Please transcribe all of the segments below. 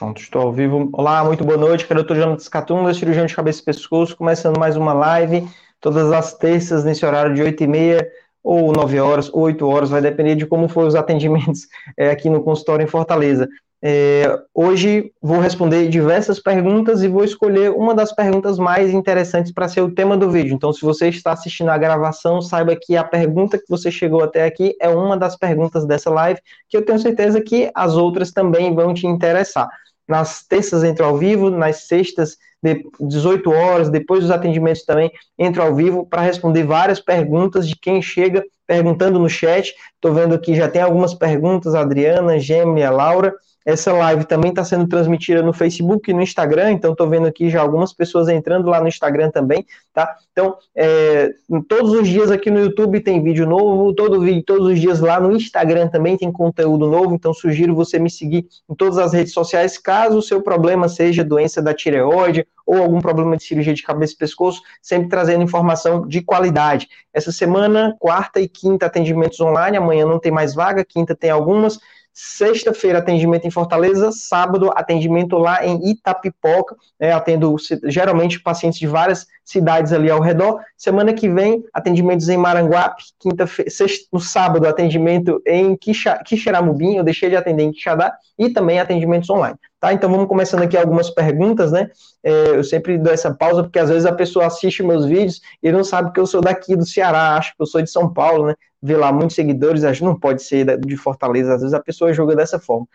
Pronto, estou ao vivo. Olá, muito boa noite, aqui é o. Jonathan Catumba, cirurgião de cabeça e pescoço, começando mais uma live, todas as terças, nesse horário de 8 e meia, ou 9 horas, ou 8 horas, vai depender de como for os atendimentos é, aqui no consultório em Fortaleza. É, hoje vou responder diversas perguntas e vou escolher uma das perguntas mais interessantes para ser o tema do vídeo. Então, se você está assistindo a gravação, saiba que a pergunta que você chegou até aqui é uma das perguntas dessa live, que eu tenho certeza que as outras também vão te interessar. Nas terças entro ao vivo, nas sextas, de 18 horas, depois dos atendimentos também entro ao vivo para responder várias perguntas de quem chega perguntando no chat. Estou vendo aqui já tem algumas perguntas, Adriana, Gêmea, Laura. Essa live também está sendo transmitida no Facebook e no Instagram, então estou vendo aqui já algumas pessoas entrando lá no Instagram também, tá? Então, é, todos os dias aqui no YouTube tem vídeo novo, todo vídeo, todos os dias lá no Instagram também tem conteúdo novo, então sugiro você me seguir em todas as redes sociais, caso o seu problema seja doença da tireoide ou algum problema de cirurgia de cabeça e pescoço, sempre trazendo informação de qualidade. Essa semana, quarta e quinta, atendimentos online, amanhã não tem mais vaga, quinta tem algumas, Sexta-feira, atendimento em Fortaleza. Sábado, atendimento lá em Itapipoca. Né, atendo geralmente pacientes de várias cidades ali ao redor. Semana que vem, atendimentos em Maranguape. Quinta-feira, no sábado, atendimento em Quixeramobim. Eu deixei de atender em Quixadá. E também atendimentos online. Tá? Então vamos começando aqui algumas perguntas, né? É, eu sempre dou essa pausa, porque às vezes a pessoa assiste meus vídeos e não sabe que eu sou daqui do Ceará, acho que eu sou de São Paulo, né? Vê lá muitos seguidores, acho que não pode ser de Fortaleza, às vezes a pessoa joga dessa forma.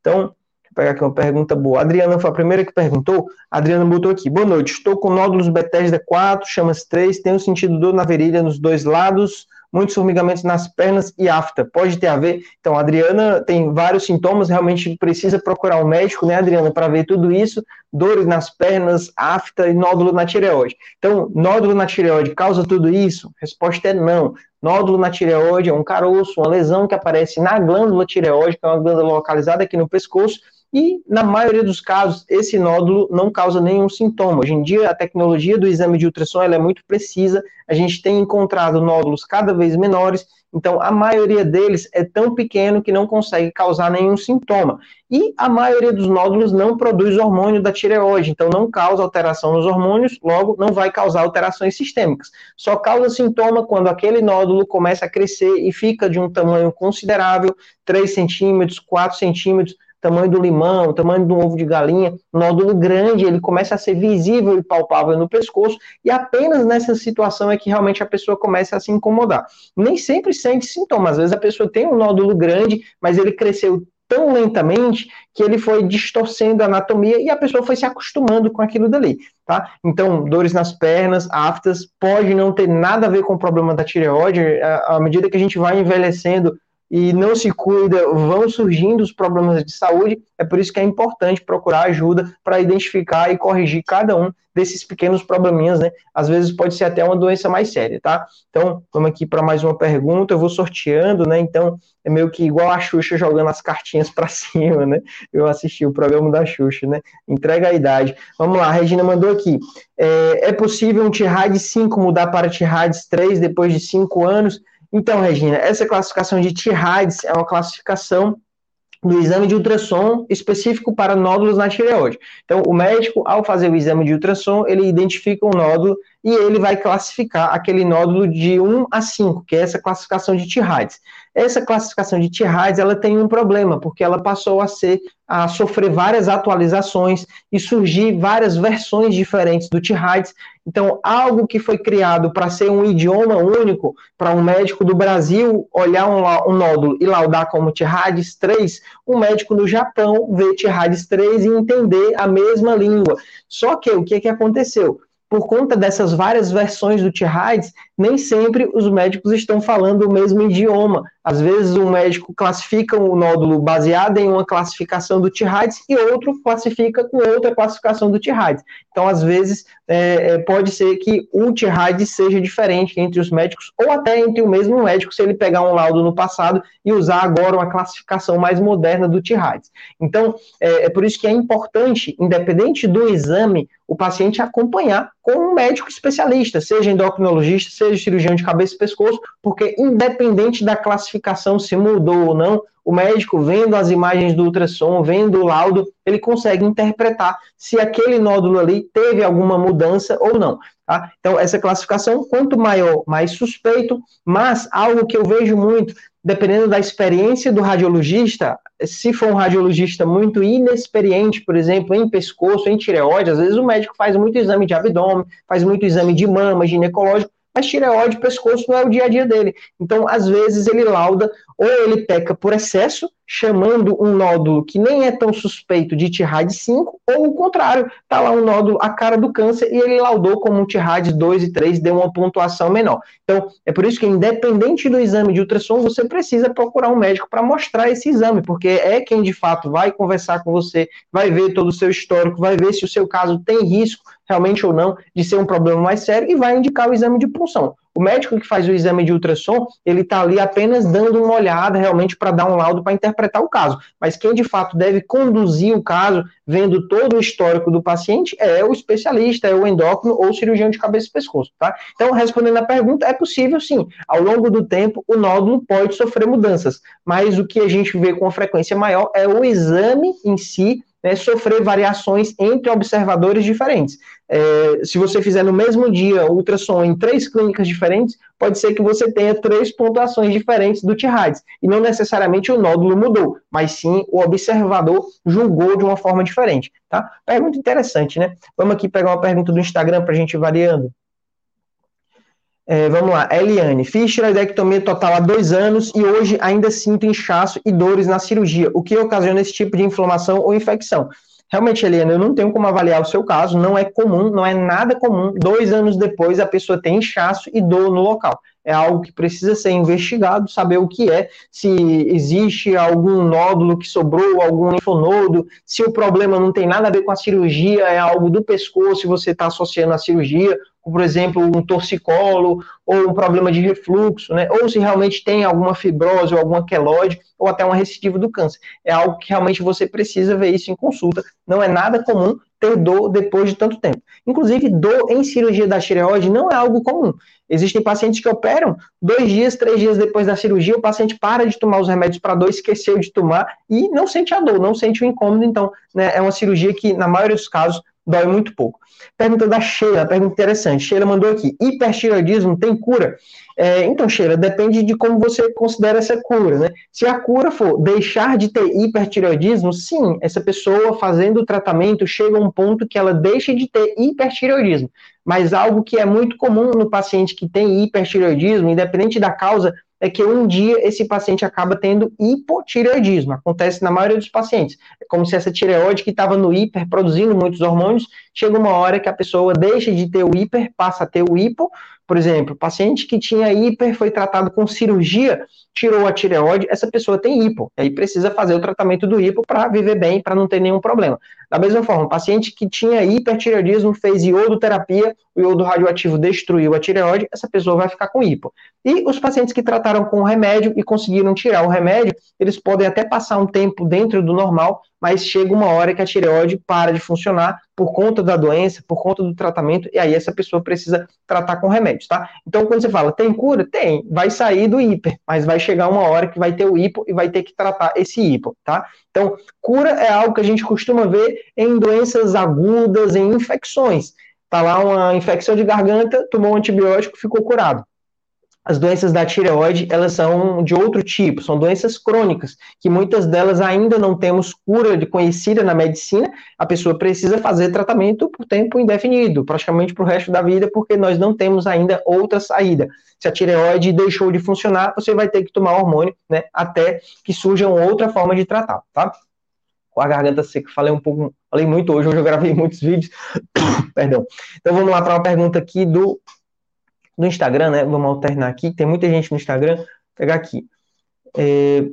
Então, pegar aqui uma pergunta boa. A Adriana foi a primeira que perguntou. A Adriana botou aqui. Boa noite. Estou com nódulos Bethesda 4, chamas 3, tenho sentido dor na virilha nos dois lados, muitos formigamentos nas pernas e afta. Pode ter a ver? Então, a Adriana tem vários sintomas, realmente precisa procurar um médico, né, Adriana, para ver tudo isso, dores nas pernas, afta e nódulo na tireoide. Então, nódulo na tireoide causa tudo isso? Resposta é não. Nódulo na tireoide é um caroço, uma lesão que aparece na glândula tireoide, que é uma glândula localizada aqui no pescoço, e, na maioria dos casos, esse nódulo não causa nenhum sintoma. Hoje em dia, a tecnologia do exame de ultrassom é muito precisa, a gente tem encontrado nódulos cada vez menores, então a maioria deles é tão pequeno que não consegue causar nenhum sintoma. E a maioria dos nódulos não produz hormônio da tireoide, então não causa alteração nos hormônios, logo não vai causar alterações sistêmicas. Só causa sintoma quando aquele nódulo começa a crescer e fica de um tamanho considerável, 3 centímetros, 4 centímetros, tamanho do limão, tamanho do ovo de galinha, nódulo grande, ele começa a ser visível e palpável no pescoço, e apenas nessa situação é que realmente a pessoa começa a se incomodar. Nem sempre sente sintomas, às vezes a pessoa tem um nódulo grande, mas ele cresceu tão lentamente que ele foi distorcendo a anatomia e a pessoa foi se acostumando com aquilo dali, tá? Então, dores nas pernas, aftas, pode não ter nada a ver com o problema da tireoide, à medida que a gente vai envelhecendo, e não se cuida, vão surgindo os problemas de saúde. É por isso que é importante procurar ajuda para identificar e corrigir cada um desses pequenos probleminhas, né? Às vezes pode ser até uma doença mais séria, tá? Então, vamos aqui para mais uma pergunta. Eu vou sorteando, né? Então, é meio que igual a Xuxa jogando as cartinhas para cima, né? Eu assisti o programa da Xuxa, né? Entrega a idade. Vamos lá, a Regina mandou aqui. É, é possível um TIRAD 5 mudar para TIRADS 3 depois de 5 anos? Então, Regina, essa classificação de T-RADS é uma classificação do exame de ultrassom específico para nódulos na tireoide. Então, o médico, ao fazer o exame de ultrassom, ele identifica um nódulo e ele vai classificar aquele nódulo de 1 a 5, que é essa classificação de T-RADS. Essa classificação de T-RADS, ela tem um problema, porque ela passou a ser a sofrer várias atualizações e surgir várias versões diferentes do T-RADS. Então, algo que foi criado para ser um idioma único, para um médico do Brasil olhar um, um nódulo e laudar como T-RADS 3, um médico do Japão vê T-RADS 3 e entender a mesma língua. Só que o que, que aconteceu? Por conta dessas várias versões do T-RADS, nem sempre os médicos estão falando o mesmo idioma. Às vezes um médico classifica um nódulo baseado em uma classificação do T-RADS e outro classifica com outra classificação do T-RADS. Então, às vezes, é, é pode ser que o T-RADS seja diferente entre os médicos ou até entre o mesmo médico se ele pegar um laudo no passado e usar agora uma classificação mais moderna do T-RADS. Então, é, é por isso que é importante, independente do exame, o paciente acompanhar com um médico especialista, seja endocrinologista, seja cirurgião de cabeça e pescoço, porque independente da classificação se mudou ou não, o médico, vendo as imagens do ultrassom, vendo o laudo, ele consegue interpretar se aquele nódulo ali teve alguma mudança ou não. Tá? Então, essa classificação, quanto maior, mais suspeito, mas algo que eu vejo muito, dependendo da experiência do radiologista, se for um radiologista muito inexperiente, por exemplo, em pescoço, em tireoide, às vezes o médico faz muito exame de abdômen, faz muito exame de mama, ginecológico, mas tireoide, pescoço não é o dia a dia dele. Então, às vezes, ele lauda ou ele peca por excesso, chamando um nódulo que nem é tão suspeito de TIRAD 5, ou o contrário, tá lá um nódulo a cara do câncer e ele laudou como um TIRAD 2 e 3, deu uma pontuação menor. Então, é por isso que independente do exame de ultrassom, você precisa procurar um médico para mostrar esse exame, porque é quem de fato vai conversar com você, vai ver todo o seu histórico, vai ver se o seu caso tem risco realmente ou não de ser um problema mais sério e vai indicar o exame de punção. O médico que faz o exame de ultrassom, ele está ali apenas dando uma olhada realmente para dar um laudo para interpretar o caso. Mas quem de fato deve conduzir o caso, vendo todo o histórico do paciente, é o especialista, é o endócrino ou o cirurgião de cabeça e pescoço, tá? Então, respondendo a pergunta, é possível sim. Ao longo do tempo, o nódulo pode sofrer mudanças, mas o que a gente vê com frequência maior é o exame em si né, sofrer variações entre observadores diferentes. É, se você fizer no mesmo dia ultrassom em três clínicas diferentes, pode ser que você tenha três pontuações diferentes do T-RADS. E não necessariamente o nódulo mudou, mas sim o observador julgou de uma forma diferente. Tá? Pergunta interessante, né? Vamos aqui pegar uma pergunta do Instagram para a gente ir variando. É, vamos lá, Eliane. Fiz tiroidectomia total há dois anos e hoje ainda sinto inchaço e dores na cirurgia, o que ocasiona esse tipo de inflamação ou infecção. Realmente, Eliane, eu não tenho como avaliar o seu caso, não é comum, não é nada comum. Dois anos depois, a pessoa tem inchaço e dor no local. É algo que precisa ser investigado, saber o que é, se existe algum nódulo que sobrou, algum linfonodo, se o problema não tem nada a ver com a cirurgia, é algo do pescoço, se você está associando a cirurgia, por exemplo, um torcicolo ou um problema de refluxo, né? Ou se realmente tem alguma fibrose ou alguma queloide ou até uma recidiva do câncer. É algo que realmente você precisa ver isso em consulta. Não é nada comum ter dor depois de tanto tempo. Inclusive, dor em cirurgia da tireoide não é algo comum. Existem pacientes que operam dois dias, três dias depois da cirurgia, o paciente para de tomar os remédios para dor, esqueceu de tomar e não sente a dor, não sente o incômodo. Então, né, é uma cirurgia que, na maioria dos casos, dói muito pouco. Pergunta da Sheila, pergunta interessante. Sheila mandou aqui: hipertireoidismo tem cura? É, então, Sheila, depende de como você considera essa cura, né? Se a cura for deixar de ter hipertireoidismo, sim, essa pessoa fazendo o tratamento chega a um ponto que ela deixa de ter hipertireoidismo. Mas algo que é muito comum no paciente que tem hipertireoidismo, independente da causa, é que um dia esse paciente acaba tendo hipotireoidismo. Acontece na maioria dos pacientes. É como se essa tireoide que estava no hiper, produzindo muitos hormônios, chega uma hora que a pessoa deixa de ter o hiper, passa a ter o hipo, por exemplo, paciente que tinha hiper foi tratado com cirurgia, tirou a tireoide, essa pessoa tem hipo, aí precisa fazer o tratamento do hipo para viver bem, para não ter nenhum problema. Da mesma forma, paciente que tinha hipertireoidismo fez iodoterapia, o iodo radioativo destruiu a tireoide, essa pessoa vai ficar com hipo. E os pacientes que trataram com remédio e conseguiram tirar o remédio, eles podem até passar um tempo dentro do normal, mas chega uma hora que a tireoide para de funcionar por conta da doença, por conta do tratamento, e aí essa pessoa precisa tratar com remédios, tá? Então, quando você fala, tem cura? Tem, vai sair do hiper, mas vai chegar uma hora que vai ter o hipo e vai ter que tratar esse hipo, tá? Então, cura é algo que a gente costuma ver em doenças agudas, em infecções. Tá lá uma infecção de garganta, tomou um antibiótico, ficou curado as doenças da tireoide, elas são de outro tipo, são doenças crônicas, que muitas delas ainda não temos cura de conhecida na medicina, a pessoa precisa fazer tratamento por tempo indefinido, praticamente para o resto da vida, porque nós não temos ainda outra saída. Se a tireoide deixou de funcionar, você vai ter que tomar hormônio, né, até que surja outra forma de tratar, tá? Com a garganta seca, falei um pouco, falei muito hoje, hoje eu gravei muitos vídeos, perdão. Então vamos lá para uma pergunta aqui do no Instagram, né? Vamos alternar aqui. Tem muita gente no Instagram. Vou pegar aqui. É...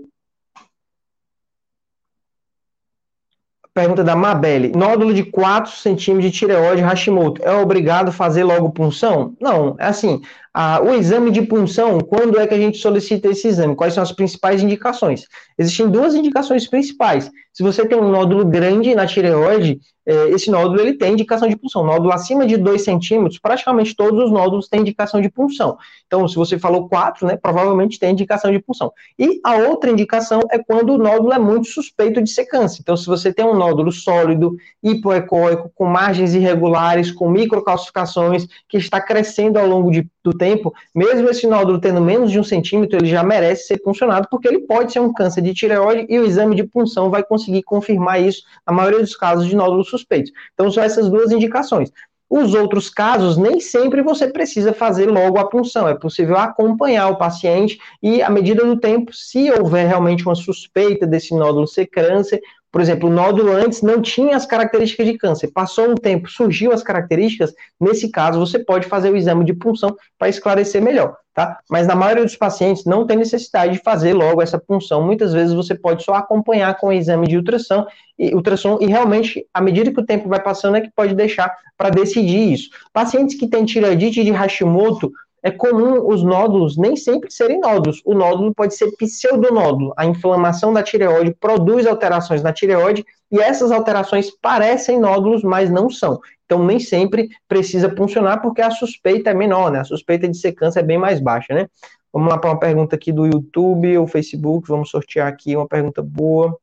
Pergunta da Mabelle. Nódulo de 4 centímetros de tireoide Hashimoto. É obrigado a fazer logo punção? Não, é assim. Ah, o exame de punção, quando é que a gente solicita esse exame? Quais são as principais indicações? Existem duas indicações principais. Se você tem um nódulo grande na tireoide, é, esse nódulo ele tem indicação de punção. Nódulo acima de 2 centímetros, praticamente todos os nódulos têm indicação de punção. Então, se você falou 4, né, provavelmente tem indicação de punção. E a outra indicação é quando o nódulo é muito suspeito de ser câncer. Então, se você tem um nódulo sólido, hipoecóico, com margens irregulares, com microcalcificações, que está crescendo ao longo de, do tempo, mesmo esse nódulo tendo menos de um centímetro, ele já merece ser puncionado, porque ele pode ser um câncer de tireoide e o exame de punção vai conseguir confirmar isso na maioria dos casos de nódulos suspeitos. Então, são essas duas indicações. Os outros casos, nem sempre você precisa fazer logo a punção, é possível acompanhar o paciente e, à medida do tempo, se houver realmente uma suspeita desse nódulo ser câncer, por exemplo, o nódulo antes não tinha as características de câncer. Passou um tempo, surgiu as características. Nesse caso, você pode fazer o exame de punção para esclarecer melhor, tá? Mas na maioria dos pacientes não tem necessidade de fazer logo essa punção. Muitas vezes você pode só acompanhar com o exame de ultrassom e ultrassom e realmente, à medida que o tempo vai passando, é que pode deixar para decidir isso. Pacientes que têm tireoidite de Hashimoto é comum os nódulos nem sempre serem nódulos. O nódulo pode ser pseudonódulo. A inflamação da tireoide produz alterações na tireoide e essas alterações parecem nódulos, mas não são. Então, nem sempre precisa funcionar porque a suspeita é menor, né? A suspeita de ser câncer é bem mais baixa, né? Vamos lá para uma pergunta aqui do YouTube ou Facebook. Vamos sortear aqui uma pergunta boa.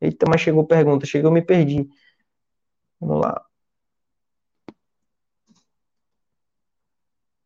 Eita, mas chegou pergunta. Chegou, me perdi. Vamos lá.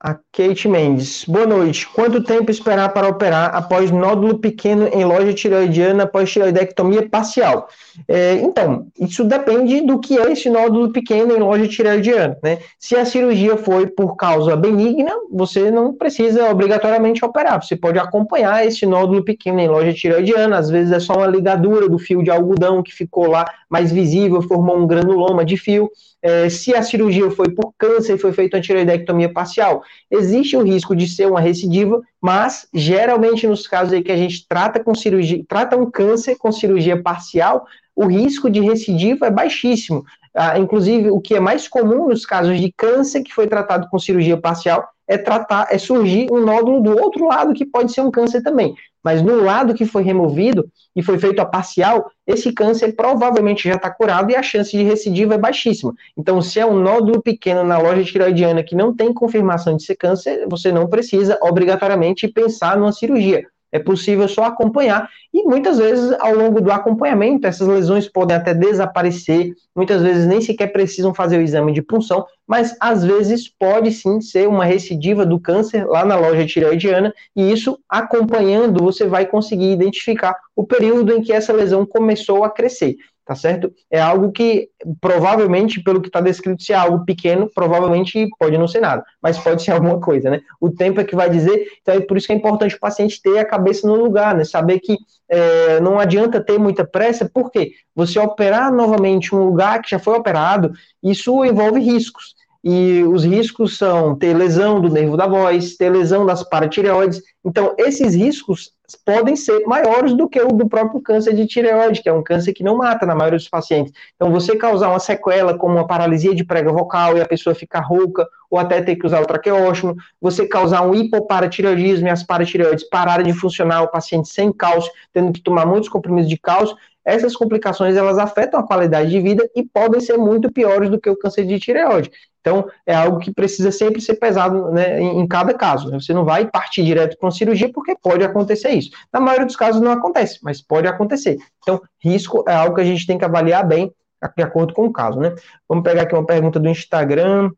A Kate Mendes. Boa noite. Quanto tempo esperar para operar após nódulo pequeno em loja tireoidiana após tireoidectomia parcial? É, então, isso depende do que é esse nódulo pequeno em loja tireoidiana. Né? Se a cirurgia foi por causa benigna, você não precisa obrigatoriamente operar. Você pode acompanhar esse nódulo pequeno em loja tireoidiana. Às vezes é só uma ligadura do fio de algodão que ficou lá mais visível, formou um granuloma de fio. É, se a cirurgia foi por câncer e foi feita uma tireoidectomia parcial, existe o risco de ser uma recidiva, mas geralmente nos casos aí que a gente trata com cirurgia, trata um câncer com cirurgia parcial, o risco de recidiva é baixíssimo. Ah, inclusive, o que é mais comum nos casos de câncer que foi tratado com cirurgia parcial é tratar, é surgir um nódulo do outro lado que pode ser um câncer também. Mas no lado que foi removido e foi feito a parcial, esse câncer provavelmente já está curado e a chance de recidiva é baixíssima. Então, se é um nódulo pequeno na loja tiroidiana que não tem confirmação de ser câncer, você não precisa obrigatoriamente pensar numa cirurgia. É possível só acompanhar. E muitas vezes ao longo do acompanhamento essas lesões podem até desaparecer, muitas vezes nem sequer precisam fazer o exame de punção, mas às vezes pode sim ser uma recidiva do câncer lá na loja tireoidiana. E isso acompanhando você vai conseguir identificar o período em que essa lesão começou a crescer tá certo? É algo que provavelmente, pelo que está descrito, se é algo pequeno, provavelmente pode não ser nada, mas pode ser alguma coisa, né? O tempo é que vai dizer, então é por isso que é importante o paciente ter a cabeça no lugar, né? Saber que é, não adianta ter muita pressa, porque você operar novamente um lugar que já foi operado, isso envolve riscos. E os riscos são ter lesão do nervo da voz, ter lesão das paratireoides. Então, esses riscos podem ser maiores do que o do próprio câncer de tireoide, que é um câncer que não mata na maioria dos pacientes. Então, você causar uma sequela como uma paralisia de prega vocal e a pessoa ficar rouca, ou até ter que usar o traqueóstomo, você causar um hipoparatireoidismo e as paratireoides pararem de funcionar, o paciente sem cálcio, tendo que tomar muitos comprimidos de cálcio, essas complicações elas afetam a qualidade de vida e podem ser muito piores do que o câncer de tireoide. Então, é algo que precisa sempre ser pesado né, em, em, cada caso. Né? Você não vai partir direto para uma cirurgia, porque pode acontecer isso. Na maioria dos casos não acontece, mas pode acontecer. Então, risco é algo que a gente tem que avaliar bem, de acordo com o caso. Né? Vamos pegar aqui uma pergunta do Instagram.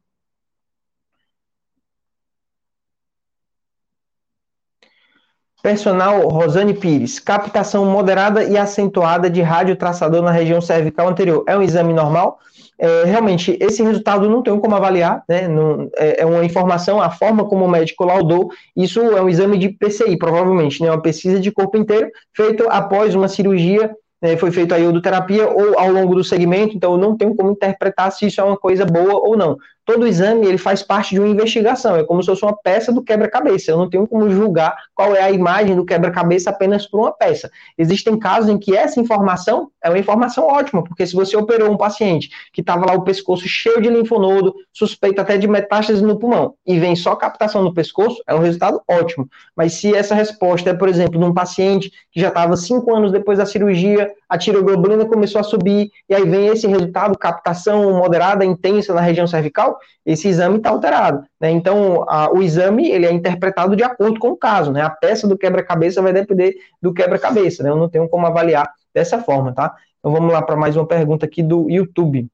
Personal Rosane Pires, captação moderada e acentuada de radiotraçador na região cervical anterior. É um exame normal? É, realmente, esse resultado não tem como avaliar, né? Não, é, é, uma informação, a forma como o médico laudou, isso é um exame de PCI, provavelmente, né? Uma pesquisa de corpo inteiro, feito após uma cirurgia, né? foi feita a iodoterapia ou ao longo do segmento, então não tenho como interpretar se isso é uma coisa boa ou não. Todo exame ele faz parte de uma investigação, é como se fosse uma peça do quebra-cabeça. Eu não tenho como julgar qual é a imagem do quebra-cabeça apenas por uma peça. Existem casos em que essa informação é uma informação ótima, porque se você operou um paciente que estava lá o pescoço cheio de linfonodo, suspeito até de metástase no pulmão, e vem só captação no pescoço, é um resultado ótimo. Mas se essa resposta é, por exemplo, de um paciente que já estava cinco anos depois da cirurgia, a tiroglobulina começou a subir, e aí vem esse resultado, captação moderada, intensa na região cervical, esse exame está alterado. Né? Então, a, o exame ele é interpretado de acordo com o caso. Né? A peça do quebra-cabeça vai depender do quebra-cabeça. Né? Eu não tenho como avaliar dessa forma, tá? Então vamos lá para mais uma pergunta aqui do YouTube.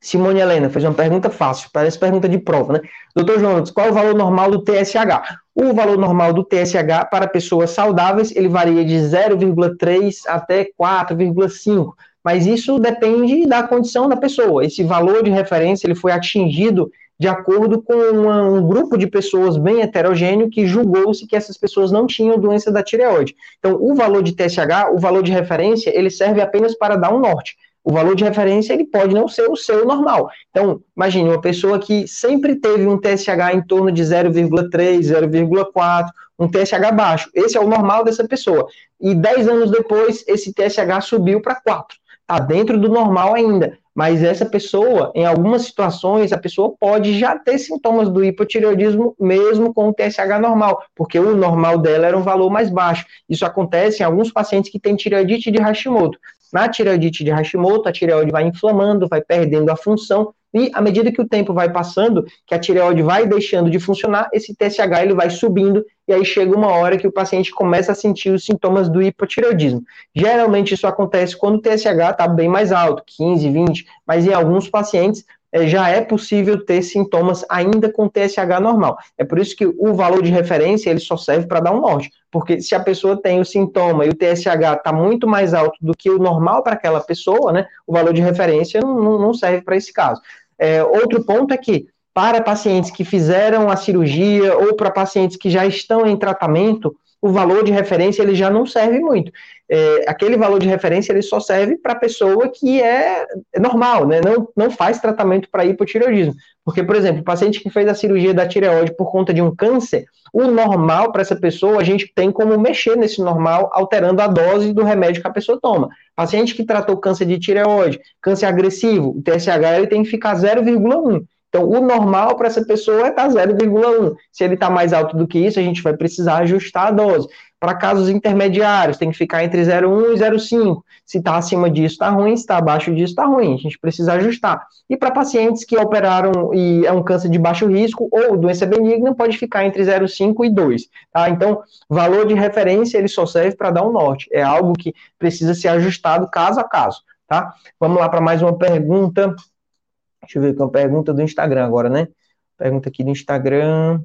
Simone Helena fez uma pergunta fácil, parece pergunta de prova, né? Doutor Jonas, qual é o valor normal do TSH? O valor normal do TSH para pessoas saudáveis, ele varia de 0,3 até 4,5, mas isso depende da condição da pessoa. Esse valor de referência, ele foi atingido de acordo com uma, um grupo de pessoas bem heterogêneo que julgou-se que essas pessoas não tinham doença da tireoide. Então, o valor de TSH, o valor de referência, ele serve apenas para dar um norte. O valor de referência ele pode não ser o seu normal. Então, imagine uma pessoa que sempre teve um TSH em torno de 0,3, 0,4, um TSH baixo. Esse é o normal dessa pessoa. E 10 anos depois, esse TSH subiu para 4. Está dentro do normal ainda. Mas essa pessoa, em algumas situações, a pessoa pode já ter sintomas do hipotireoidismo mesmo com o TSH normal, porque o normal dela era um valor mais baixo. Isso acontece em alguns pacientes que têm tireoidite de Hashimoto. Na tireoidite de Hashimoto, a tireoide vai inflamando, vai perdendo a função e à medida que o tempo vai passando, que a tireoide vai deixando de funcionar, esse TSH ele vai subindo e aí chega uma hora que o paciente começa a sentir os sintomas do hipotireoidismo. Geralmente isso acontece quando o TSH está bem mais alto, 15, 20, mas em alguns pacientes já é possível ter sintomas ainda com TSH normal. É por isso que o valor de referência ele só serve para dar um norte, porque se a pessoa tem o sintoma e o TSH está muito mais alto do que o normal para aquela pessoa, né, o valor de referência não, não serve para esse caso. É, outro ponto é que, para pacientes que fizeram a cirurgia ou para pacientes que já estão em tratamento, o valor de referência ele já não serve muito. É, aquele valor de referência ele só serve para a pessoa que é normal, né? não, não faz tratamento para hipotireoidismo. Porque, por exemplo, o paciente que fez a cirurgia da tireoide por conta de um câncer, o normal para essa pessoa, a gente tem como mexer nesse normal, alterando a dose do remédio que a pessoa toma. Paciente que tratou câncer de tireoide, câncer agressivo, o TSH ele tem que ficar 0,1. Então, o normal para essa pessoa é estar 0,1. Se ele está mais alto do que isso, a gente vai precisar ajustar a dose. Para casos intermediários, tem que ficar entre 0,1 e 0,5. Se está acima disso, está ruim. Se está abaixo disso, está ruim. A gente precisa ajustar. E para pacientes que operaram e é um câncer de baixo risco ou doença benigna, pode ficar entre 0,5 e 2. Tá? Então, valor de referência, ele só serve para dar um norte. É algo que precisa ser ajustado caso a caso. Tá? Vamos lá para mais uma pergunta. Deixa eu ver aqui uma pergunta do Instagram agora, né? Pergunta aqui do Instagram.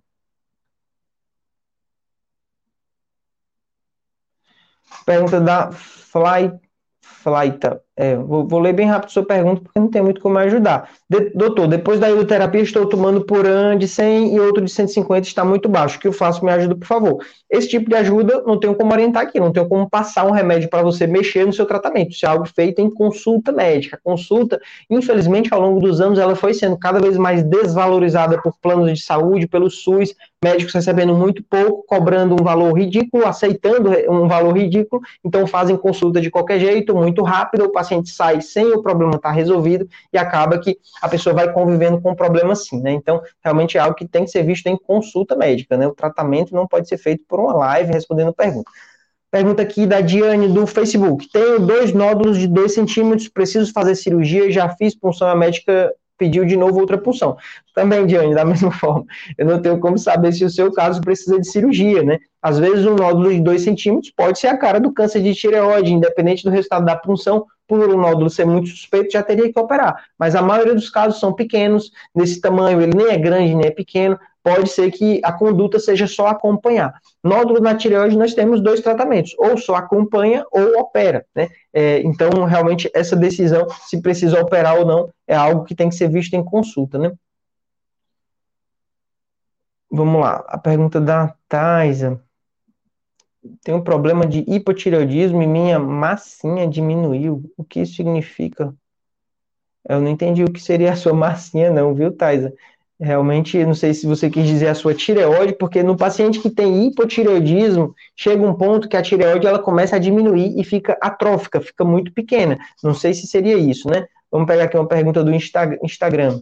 Pergunta da Fly, Flyta. É, vou, vou, ler bem rápido sua pergunta, porque não tem muito como ajudar. De, doutor, depois da ioterapia, estou tomando por ano de 100 e outro de 150 está muito baixo. O que eu faço? Me ajuda, por favor. Esse tipo de ajuda, não tenho como orientar aqui, não tenho como passar um remédio para você mexer no seu tratamento. Isso é algo feito em consulta médica. Consulta, infelizmente, ao longo dos anos, ela foi sendo cada vez mais desvalorizada por planos de saúde, pelo SUS, médicos recebendo muito pouco, cobrando um valor ridículo, aceitando um valor ridículo, então fazem consulta de qualquer jeito, muito rápido, o paciente paciente sai sem o problema estar tá resolvido e acaba que a pessoa vai convivendo com o problema assim, né? Então, realmente é algo que tem que ser visto em consulta médica, né? O tratamento não pode ser feito por uma live respondendo pergunta. Pergunta aqui da Diane do Facebook. Tenho dois nódulos de 2 centímetros, preciso fazer cirurgia, já fiz punção médica pediu de novo outra punção. Também, Diane, da mesma forma, eu não tenho como saber se o seu caso precisa de cirurgia, né? Às vezes um nódulo de 2 centímetros pode ser a cara do câncer de tireoide, independente do resultado da punção, por um nódulo ser muito suspeito, já teria que operar. Mas a maioria dos casos são pequenos, nesse tamanho, ele nem é grande, nem é pequeno, pode ser que a conduta seja só acompanhar. Nódulo na tireoide, nós temos dois tratamentos, ou só acompanha ou opera, né? É, então, realmente, essa decisão, se precisa operar ou não, é algo que tem que ser visto em consulta, né? Vamos lá, a pergunta da Taisa tenho um problema de hipotireoidismo e minha massinha diminuiu. O que isso significa? Eu não entendi o que seria a sua massinha, não, viu, Taisa? Realmente, não sei se você quis dizer a sua tireoide, porque no paciente que tem hipotireoidismo, chega um ponto que a tireoide ela começa a diminuir e fica atrófica, fica muito pequena. Não sei se seria isso, né? Vamos pegar aqui uma pergunta do Instagram.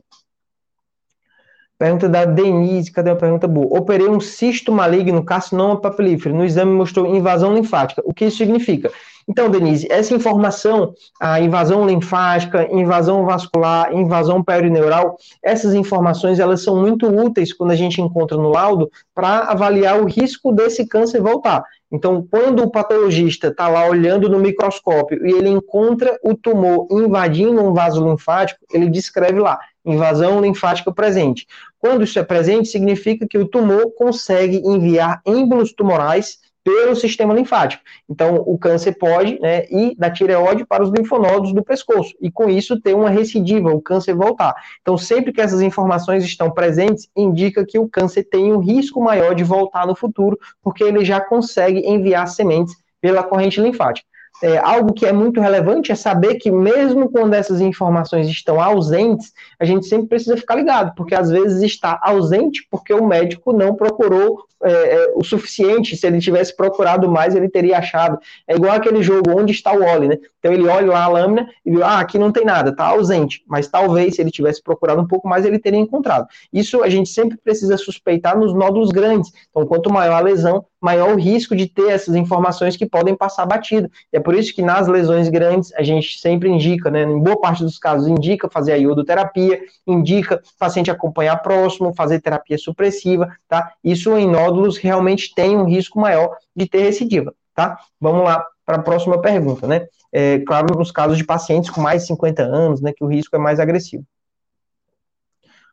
Pergunta da Denise, cadê a pergunta boa? Operei um cisto maligno, carcinoma papilífero. No exame mostrou invasão linfática. O que isso significa? Então, Denise, essa informação, a invasão linfática, invasão vascular, invasão perineural, essas informações elas são muito úteis quando a gente encontra no laudo para avaliar o risco desse câncer voltar. Então, quando o patologista está lá olhando no microscópio e ele encontra o tumor invadindo um vaso linfático, ele descreve lá, invasão linfática presente. Quando isso é presente, significa que o tumor consegue enviar êmbolos tumorais pelo sistema linfático. Então, o câncer pode né, ir da tireoide para os linfonodos do pescoço, e com isso ter uma recidiva, o câncer voltar. Então, sempre que essas informações estão presentes, indica que o câncer tem um risco maior de voltar no futuro, porque ele já consegue enviar sementes pela corrente linfática é, algo que é muito relevante é saber que, mesmo quando essas informações estão ausentes, a gente sempre precisa ficar ligado, porque às vezes está ausente porque o médico não procurou é, é, o suficiente. Se ele tivesse procurado mais, ele teria achado. É igual aquele jogo onde está o óleo, né? Então ele olha lá a lâmina e viu, ah, aqui não tem nada, está ausente. Mas talvez, se ele tivesse procurado um pouco mais, ele teria encontrado. Isso a gente sempre precisa suspeitar nos nódulos grandes. Então, quanto maior a lesão, maior o risco de ter essas informações que podem passar batido. É por isso que nas lesões grandes a gente sempre indica, né, em boa parte dos casos indica fazer a iodoterapia, indica o paciente acompanhar próximo, fazer terapia supressiva, tá? Isso em nódulos realmente tem um risco maior de ter recidiva, tá? Vamos lá para a próxima pergunta, né? É, claro, nos casos de pacientes com mais de 50 anos, né, que o risco é mais agressivo.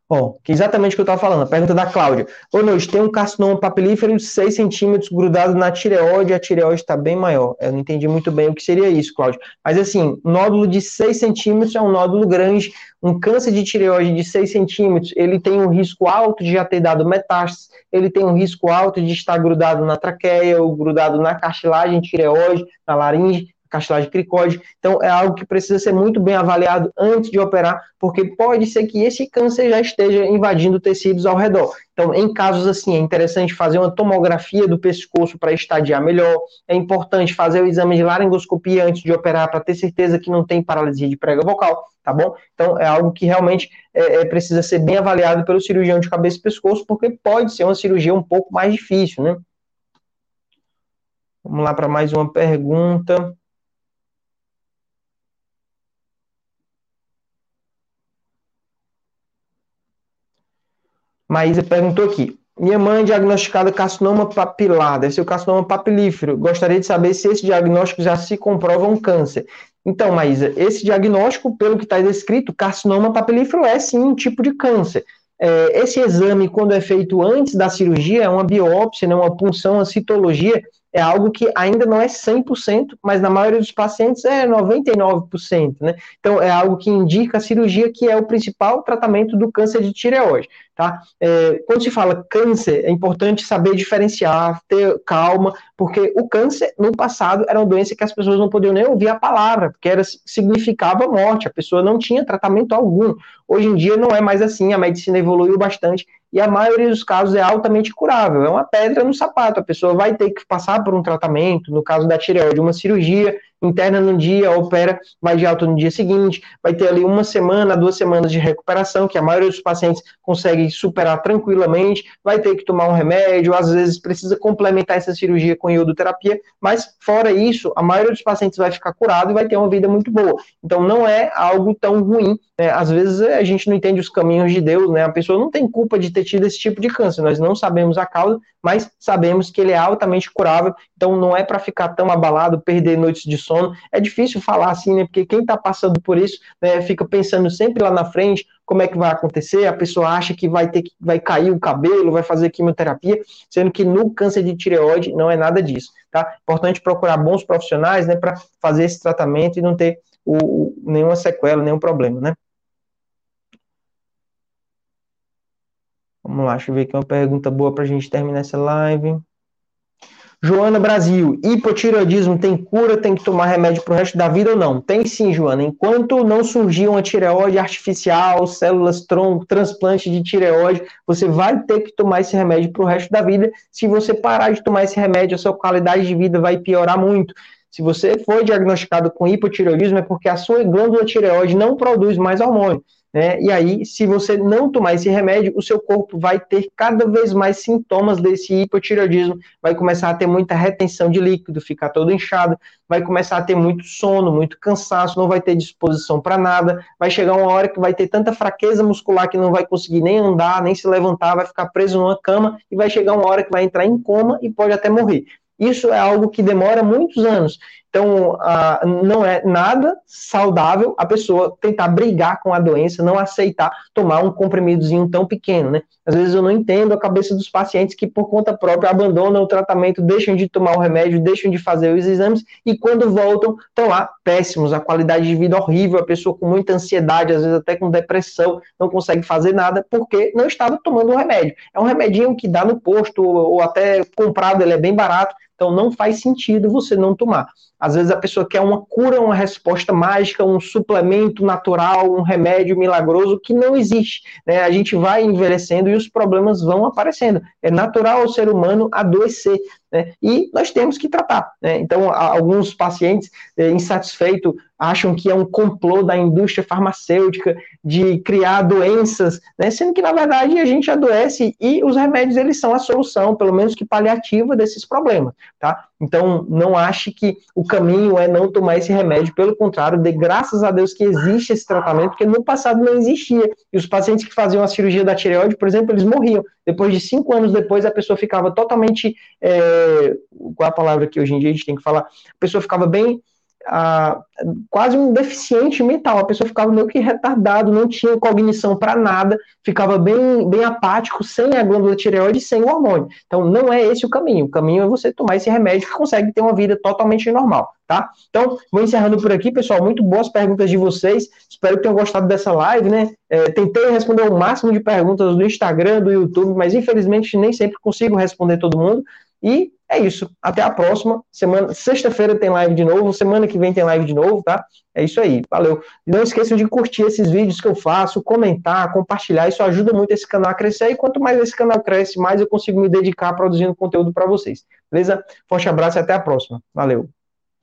Bom, que é exatamente o que eu estava falando. A pergunta da Cláudia. Ô, noite, tem um carcinoma papilífero de 6 centímetros grudado na tireoide, a tireoide está bem maior. Eu não entendi muito bem o que seria isso, Cláudia. Mas assim, nódulo de 6 centímetros é um nódulo grande. Um câncer de tireoide de 6 centímetros, ele tem um risco alto de já ter dado metástase, ele tem um risco alto de estar grudado na traqueia ou grudado na cartilagem tireoide, na laringe cartilagem cricóide. Então, é algo que precisa ser muito bem avaliado antes de operar, porque pode ser que esse câncer já esteja invadindo tecidos ao redor. Então, em casos assim, é interessante fazer uma tomografia do pescoço para estadiar melhor. É importante fazer o exame de laringoscopia antes de operar para ter certeza que não tem paralisia de prega vocal, tá bom? Então, é algo que realmente é, é, precisa ser bem avaliado pelo cirurgião de cabeça e pescoço, porque pode ser uma cirurgia um pouco mais difícil, né? Vamos lá para mais uma pergunta. Maísa perguntou aqui. Minha mãe é diagnosticada carcinoma papilar, deve ser o carcinoma papilífero. Gostaria de saber se esse diagnóstico já se comprova um câncer. Então, Maísa, esse diagnóstico, pelo que está descrito, carcinoma papilífero é sim um tipo de câncer. É, esse exame, quando é feito antes da cirurgia, é uma biópsia, né, uma punção, uma citologia, é algo que ainda não é 100%, mas na maioria dos pacientes é 99%, né? Então, é algo que indica a cirurgia que é o principal tratamento do câncer de tireoide, tá? É, quando se fala câncer, é importante saber diferenciar, ter calma, porque o câncer, no passado, era uma doença que as pessoas não podiam nem ouvir a palavra, porque era, significava morte, a pessoa não tinha tratamento algum. Hoje em dia não é mais assim, a medicina evoluiu bastante e a maioria dos casos é altamente curável. É uma pedra no sapato. A pessoa vai ter que passar por um tratamento, no caso da tireoide, uma cirurgia, interna no dia, opera, vai de alta no dia seguinte, vai ter ali uma semana, duas semanas de recuperação, que a maioria dos pacientes consegue superar tranquilamente, vai ter que tomar um remédio, às vezes precisa complementar essa cirurgia com iodoterapia, mas fora isso, a maioria dos pacientes vai ficar curado e vai ter uma vida muito boa. Então não é algo tão ruim, né? às vezes a gente não entende os caminhos de Deus, né? A pessoa não tem culpa de ter tido esse tipo de câncer, nós não sabemos a causa, mas sabemos que ele é altamente curável, então não é para ficar tão abalado, perder noites de sono. É difícil falar assim, né? Porque quem está passando por isso né, fica pensando sempre lá na frente como é que vai acontecer. A pessoa acha que vai ter que vai cair o cabelo, vai fazer quimioterapia, sendo que no câncer de tireoide não é nada disso, tá? Importante procurar bons profissionais, né, para fazer esse tratamento e não ter o, nenhuma sequela, nenhum problema, né? Vamos lá, deixa eu ver aqui uma pergunta boa para a gente terminar essa live. Joana Brasil, hipotireoidismo tem cura, tem que tomar remédio para o resto da vida ou não? Tem sim, Joana. Enquanto não surgir uma tireoide artificial, células tronco, transplante de tireoide, você vai ter que tomar esse remédio para o resto da vida. Se você parar de tomar esse remédio, a sua qualidade de vida vai piorar muito. Se você foi diagnosticado com hipotireoidismo, é porque a sua glândula tireoide não produz mais hormônio. Né? E aí, se você não tomar esse remédio, o seu corpo vai ter cada vez mais sintomas desse hipotireoidismo, vai começar a ter muita retenção de líquido, ficar todo inchado, vai começar a ter muito sono, muito cansaço, não vai ter disposição para nada, vai chegar uma hora que vai ter tanta fraqueza muscular que não vai conseguir nem andar, nem se levantar, vai ficar preso numa cama e vai chegar uma hora que vai entrar em coma e pode até morrer. Isso é algo que demora muitos anos. Então, ah, não é nada saudável a pessoa tentar brigar com a doença, não aceitar tomar um comprimidozinho tão pequeno, né? Às vezes eu não entendo a cabeça dos pacientes que, por conta própria, abandonam o tratamento, deixam de tomar o remédio, deixam de fazer os exames e, quando voltam, estão lá péssimos, a qualidade de vida horrível, a pessoa com muita ansiedade, às vezes até com depressão, não consegue fazer nada porque não estava tomando o remédio. É um remedinho que dá no posto ou até comprado, ele é bem barato, então não faz sentido você não tomar. Às vezes a pessoa quer uma cura, uma resposta mágica, um suplemento natural, um remédio milagroso que não existe. Né? A gente vai envelhecendo e os problemas vão aparecendo. É natural ao ser humano adoecer. Né? E nós temos que tratar. Né? Então, alguns pacientes é, insatisfeitos acham que é um complô da indústria farmacêutica de criar doenças, né? sendo que, na verdade, a gente adoece e os remédios eles são a solução, pelo menos que paliativa desses problemas. Tá? Então, não ache que o caminho é não tomar esse remédio, pelo contrário, dê graças a Deus que existe esse tratamento, porque no passado não existia. E os pacientes que faziam a cirurgia da tireoide, por exemplo, eles morriam. Depois de cinco anos depois, a pessoa ficava totalmente. É, qual é a palavra que hoje em dia a gente tem que falar? A pessoa ficava bem quase um deficiente mental. A pessoa ficava meio que retardado, não tinha cognição para nada, ficava bem, bem apático, sem a glândula tireoide, sem o hormônio. Então, não é esse o caminho. O caminho é você tomar esse remédio que consegue ter uma vida totalmente normal, tá? Então, vou encerrando por aqui, pessoal. Muito boas perguntas de vocês. Espero que tenham gostado dessa live, né? É, tentei responder o máximo de perguntas do Instagram, do YouTube, mas infelizmente nem sempre consigo responder todo mundo. E é isso. Até a próxima. Semana, sexta-feira tem live de novo. Semana que vem tem live de novo, tá? É isso aí. Valeu. Não esqueçam de curtir esses vídeos que eu faço, comentar, compartilhar. Isso ajuda muito esse canal a crescer. E quanto mais esse canal cresce, mais eu consigo me dedicar produzindo conteúdo para vocês. Beleza? Forte abraço e até a próxima. Valeu.